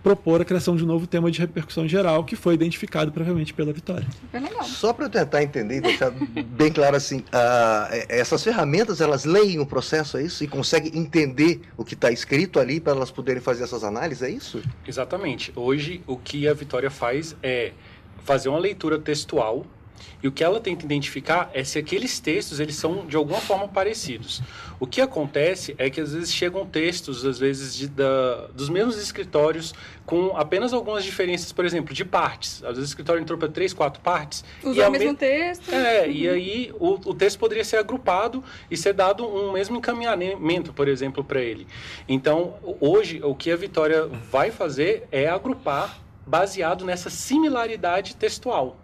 propor a criação de um novo tema de repercussão geral que foi identificado previamente pela Vitória. Só para eu tentar entender e deixar bem claro assim, uh, essas ferramentas elas leem o processo, é isso? E conseguem entender o que está escrito ali para elas poderem fazer essas análises, é isso? Exatamente. Hoje o que a Vitória faz é fazer uma leitura textual e o que ela tenta identificar é se aqueles textos eles são de alguma forma parecidos. O que acontece é que às vezes chegam textos, às vezes de, da, dos mesmos escritórios, com apenas algumas diferenças, por exemplo, de partes. Às vezes o escritório entrou para três, quatro partes. Usa o mesmo me... texto. É, uhum. e aí o, o texto poderia ser agrupado e ser dado um mesmo encaminhamento, por exemplo, para ele. Então, hoje, o que a Vitória vai fazer é agrupar baseado nessa similaridade textual.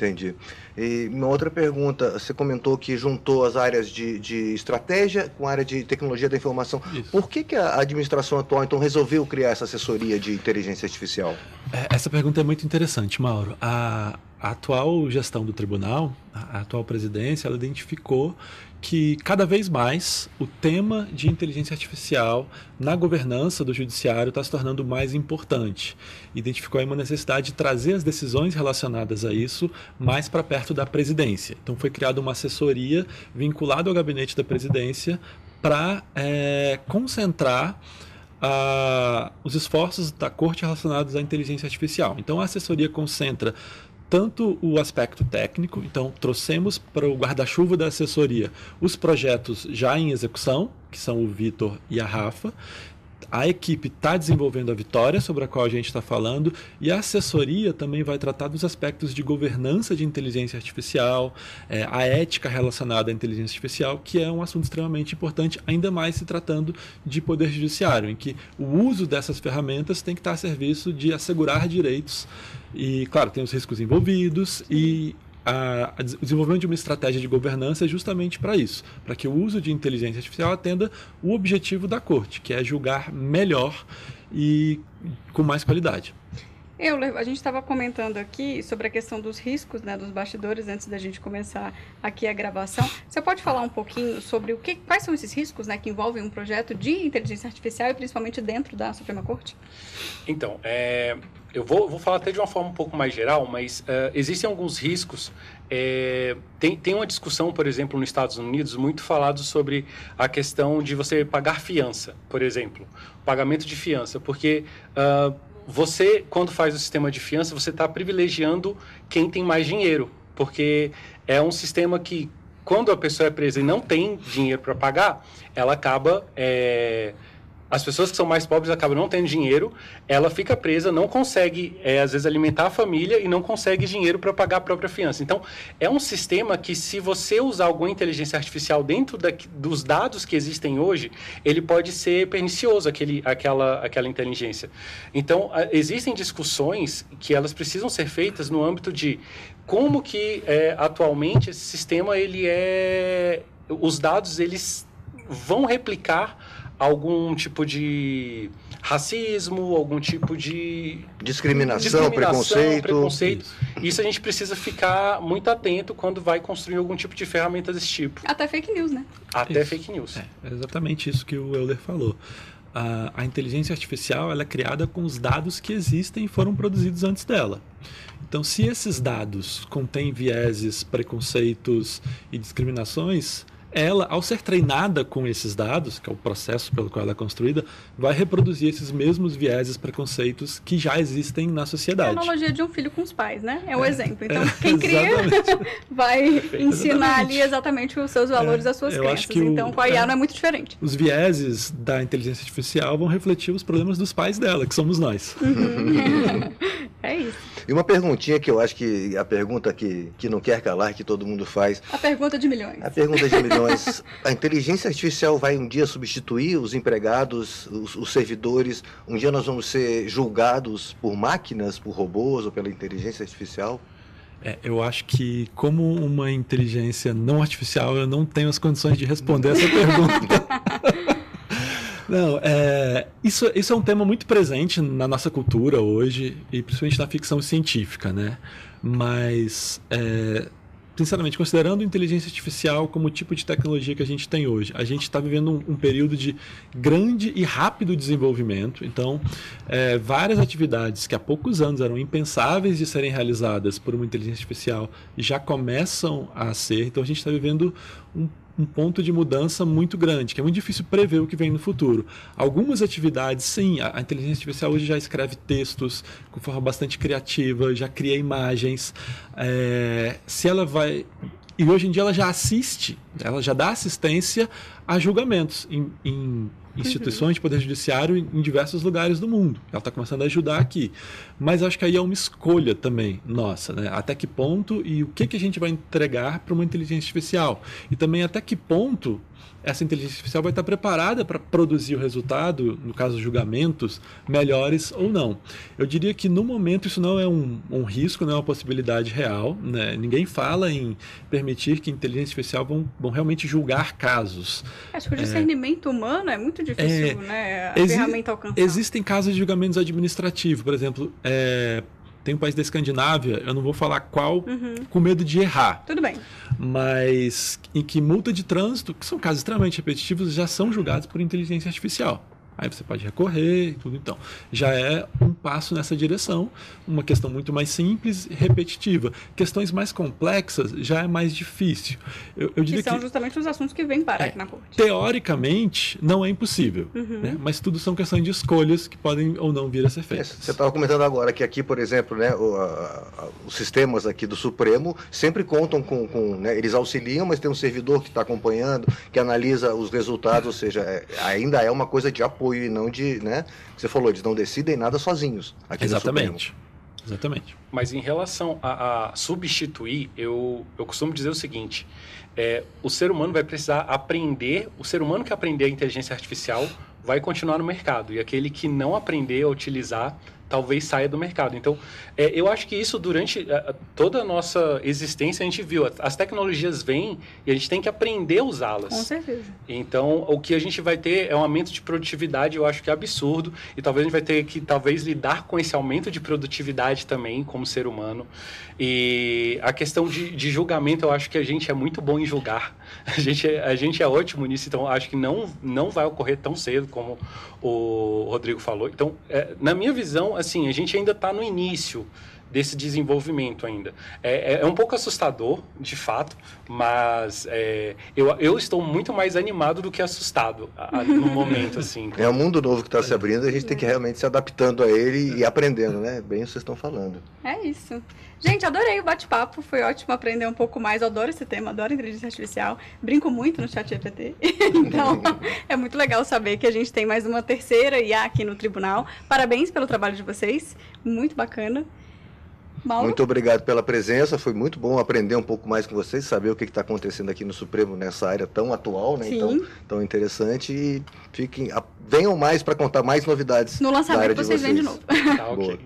Entendi. E uma outra pergunta, você comentou que juntou as áreas de, de estratégia com a área de tecnologia da informação. Isso. Por que, que a administração atual, então, resolveu criar essa assessoria de inteligência artificial? É, essa pergunta é muito interessante, Mauro. A, a atual gestão do tribunal, a atual presidência, ela identificou que cada vez mais o tema de inteligência artificial na governança do judiciário está se tornando mais importante. Identificou aí uma necessidade de trazer as decisões relacionadas a isso mais para perto da presidência. Então foi criada uma assessoria vinculada ao gabinete da presidência para é, concentrar os esforços da corte relacionados à inteligência artificial. Então a assessoria concentra tanto o aspecto técnico, então trouxemos para o guarda-chuva da assessoria os projetos já em execução, que são o Vitor e a Rafa, a equipe está desenvolvendo a vitória sobre a qual a gente está falando e a assessoria também vai tratar dos aspectos de governança de inteligência artificial, é, a ética relacionada à inteligência artificial, que é um assunto extremamente importante, ainda mais se tratando de poder judiciário, em que o uso dessas ferramentas tem que estar a serviço de assegurar direitos e, claro, tem os riscos envolvidos e a, a, o desenvolvimento de uma estratégia de governança é justamente para isso, para que o uso de inteligência artificial atenda o objetivo da corte, que é julgar melhor e com mais qualidade. Eu, a gente estava comentando aqui sobre a questão dos riscos, né, dos bastidores antes da gente começar aqui a gravação. Você pode falar um pouquinho sobre o que, quais são esses riscos, né, que envolvem um projeto de inteligência artificial e principalmente dentro da Suprema Corte? Então, é, eu vou, vou falar até de uma forma um pouco mais geral, mas uh, existem alguns riscos. É, tem, tem uma discussão, por exemplo, nos Estados Unidos, muito falado sobre a questão de você pagar fiança, por exemplo, pagamento de fiança, porque uh, você, quando faz o sistema de fiança, você está privilegiando quem tem mais dinheiro, porque é um sistema que, quando a pessoa é presa e não tem dinheiro para pagar, ela acaba é, as pessoas que são mais pobres acabam não tendo dinheiro, ela fica presa, não consegue, é, às vezes, alimentar a família e não consegue dinheiro para pagar a própria fiança. Então, é um sistema que, se você usar alguma inteligência artificial dentro da, dos dados que existem hoje, ele pode ser pernicioso, aquele, aquela, aquela inteligência. Então, existem discussões que elas precisam ser feitas no âmbito de como que, é, atualmente, esse sistema, ele é... Os dados, eles vão replicar algum tipo de racismo, algum tipo de discriminação, discriminação preconceito. preconceito. Isso. Isso. a gente precisa ficar muito atento quando vai construir algum tipo de ferramenta desse tipo. Até fake news, né? Até isso. fake news. É, é exatamente isso que o Euler falou. A, a inteligência artificial ela é criada com os dados que existem e foram produzidos antes dela. Então, se esses dados contêm vieses, preconceitos e discriminações, ela, ao ser treinada com esses dados, que é o processo pelo qual ela é construída, vai reproduzir esses mesmos vieses, preconceitos que já existem na sociedade. É a analogia de um filho com os pais, né? É o um é, exemplo. Então, é, quem cria <laughs> <laughs> vai ensinar ali exatamente os seus valores, é, as suas crenças. então, com a IA é, não é muito diferente. Os vieses da inteligência artificial vão refletir os problemas dos pais dela, que somos nós. Uhum. <laughs> é isso. E uma perguntinha que eu acho que a pergunta que, que não quer calar, que todo mundo faz. A pergunta de milhões. A pergunta de milhões. a inteligência artificial vai um dia substituir os empregados, os, os servidores? Um dia nós vamos ser julgados por máquinas, por robôs ou pela inteligência artificial? É, eu acho que, como uma inteligência não artificial, eu não tenho as condições de responder essa <laughs> pergunta. Não, é, isso, isso é um tema muito presente na nossa cultura hoje, e principalmente na ficção científica, né? Mas, é, sinceramente, considerando inteligência artificial como o tipo de tecnologia que a gente tem hoje, a gente está vivendo um, um, período de grande e rápido desenvolvimento. Então, é, várias atividades que há poucos anos eram impensáveis de serem realizadas por uma inteligência artificial já começam a ser. Então, a gente está vivendo um um ponto de mudança muito grande, que é muito difícil prever o que vem no futuro. Algumas atividades, sim, a, a inteligência artificial hoje já escreve textos com forma bastante criativa, já cria imagens. É, se ela vai. E hoje em dia ela já assiste, ela já dá assistência a julgamentos em, em instituições de poder judiciário em, diversos lugares do mundo. Ela está começando a ajudar aqui. Mas acho que aí é uma escolha também nossa, né? Até que ponto e o que, que a gente vai entregar para uma inteligência artificial. E também até que ponto essa inteligência artificial vai estar preparada para produzir o resultado, no caso julgamentos, melhores ou não. Eu diria que no momento isso não é um, um risco, não é uma possibilidade real. Né? Ninguém fala em permitir que inteligência artificial vão, vão realmente julgar casos. Acho que o discernimento é, humano é muito difícil, é, né? A exi ferramenta alcançar. Existem casos de julgamentos administrativos, por exemplo, é, tem um país da Escandinávia, eu não vou falar qual, uhum. com medo de errar. Tudo bem. Mas em que multa de trânsito, que são casos extremamente repetitivos, já são julgados por inteligência artificial. Aí você pode recorrer e tudo. Então, já é um passo nessa direção. Uma questão muito mais simples e repetitiva. Questões mais complexas já é mais difícil. Eu, eu diria que são que, justamente os assuntos que vêm para é, aqui na corte. Teoricamente, não é impossível. Uhum. Né? Mas tudo são questões de escolhas que podem ou não vir a ser feitas. Você estava comentando agora que aqui, por exemplo, né, o, a, a, os sistemas aqui do Supremo sempre contam com... com né, eles auxiliam, mas tem um servidor que está acompanhando, que analisa os resultados, ou seja, é, ainda é uma coisa de apoio apoio e não de, né? Você falou, eles não decidem nada sozinhos. Aqui Exatamente. Exatamente. Mas em relação a, a, substituir, eu, eu costumo dizer o seguinte: é, o ser humano vai precisar aprender, o ser humano que aprender a inteligência artificial vai continuar no mercado, e aquele que não aprender a utilizar talvez saia do mercado. Então, é, eu acho que isso durante a, toda a nossa existência a gente viu. As tecnologias vêm e a gente tem que aprender a usá-las. Com certeza. Então, o que a gente vai ter é um aumento de produtividade, eu acho que é absurdo. E talvez a gente vai ter que talvez lidar com esse aumento de produtividade também como ser humano. E a questão de, de julgamento, eu acho que a gente é muito bom em julgar. <laughs> A gente, é, a gente é ótimo nisso, então acho que não, não vai ocorrer tão cedo como o Rodrigo falou. Então, é, na minha visão, assim, a gente ainda está no início desse desenvolvimento ainda. É, é, é, um pouco assustador, de fato, mas é, eu, eu estou muito mais animado do que assustado a, no momento, <laughs> assim. É um mundo novo que está se abrindo, a gente tem que realmente se adaptando a ele e aprendendo, né? Bem o que vocês estão falando. É isso. Gente, adorei o bate-papo, foi ótimo aprender um pouco mais. Eu adoro esse tema, adoro inteligência artificial. Brinco muito no chat GPT. <laughs> então, é muito legal saber que a gente tem mais uma terceira IA aqui no tribunal. Parabéns pelo trabalho de vocês, muito bacana. Mauro? Muito obrigado pela presença, foi muito bom aprender um pouco mais com vocês, saber o que está acontecendo aqui no Supremo nessa área tão atual, né? Então, tão interessante e fiquem, venham mais para contar mais novidades. No lançamento vocês, vocês vêm de novo. <laughs> Tá, okay.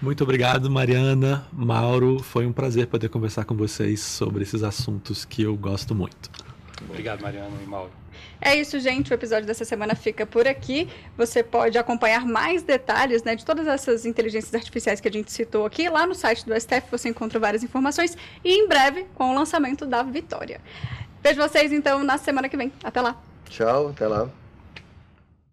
Muito obrigado, Mariana, Mauro. Foi um prazer poder conversar com vocês sobre esses assuntos que eu gosto muito. Obrigado, Mariana e Mauro. É isso, gente. O episódio dessa semana fica por aqui. Você pode acompanhar mais detalhes né, de todas essas inteligências artificiais que a gente citou aqui. Lá no site do STF você encontra várias informações. E em breve com o lançamento da Vitória. Vejo vocês então na semana que vem. Até lá. Tchau, até lá.